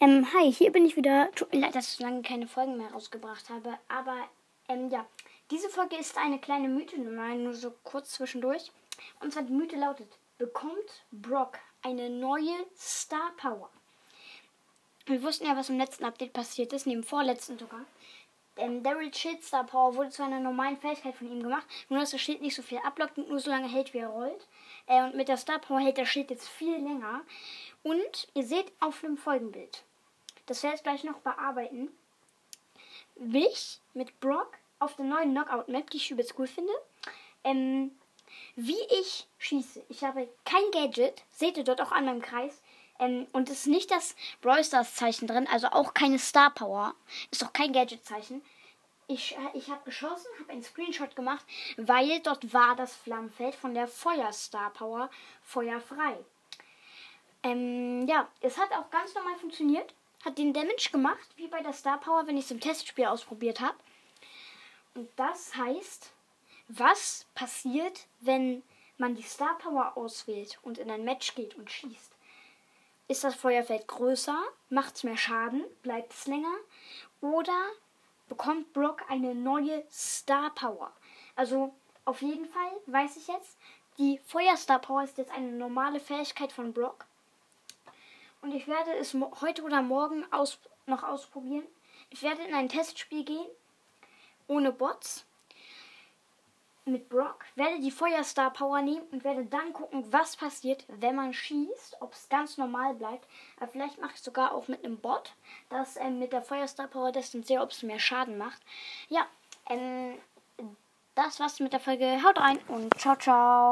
Ähm, hi, hier bin ich wieder. Tut mir leid, dass ich lange keine Folgen mehr rausgebracht habe. Aber, ähm, ja. Diese Folge ist eine kleine Mythe, nur so kurz zwischendurch. Und zwar die Mythe lautet: Bekommt Brock eine neue Star Power? Wir wussten ja, was im letzten Update passiert ist, neben vorletzten sogar. Ähm, Daryl Schild Star Power wurde zu einer normalen Fähigkeit von ihm gemacht, nur dass das Schild nicht so viel ablockt und nur so lange hält, wie er rollt. Äh, und mit der Star Power hält der Schild jetzt viel länger. Und ihr seht auf dem Folgenbild, das werde ich gleich noch bearbeiten, will ich mit Brock auf der neuen Knockout-Map, die ich übelst cool finde, ähm, wie ich schieße. Ich habe kein Gadget, seht ihr dort auch an meinem Kreis. Ähm, und es ist nicht das Brawl Stars Zeichen drin, also auch keine Star Power. Ist auch kein Gadget Zeichen. Ich, äh, ich habe geschossen, habe einen Screenshot gemacht, weil dort war das Flammenfeld von der Feuer Star Power feuerfrei. Ähm, ja, es hat auch ganz normal funktioniert. Hat den Damage gemacht, wie bei der Star Power, wenn ich es im Testspiel ausprobiert habe. Und das heißt, was passiert, wenn man die Star Power auswählt und in ein Match geht und schießt? Ist das Feuerfeld größer? Macht es mehr Schaden? Bleibt es länger? Oder bekommt Brock eine neue Star Power? Also auf jeden Fall weiß ich jetzt, die Feuerstar Power ist jetzt eine normale Fähigkeit von Brock. Und ich werde es heute oder morgen aus noch ausprobieren. Ich werde in ein Testspiel gehen, ohne Bots mit Brock, werde die Feuerstar Power nehmen und werde dann gucken, was passiert, wenn man schießt, ob es ganz normal bleibt. Aber vielleicht mache ich sogar auch mit einem Bot, das ähm, mit der Feuerstar Power und sehe, ob es mehr Schaden macht. Ja, ähm, das war's mit der Folge. Haut rein und ciao, ciao.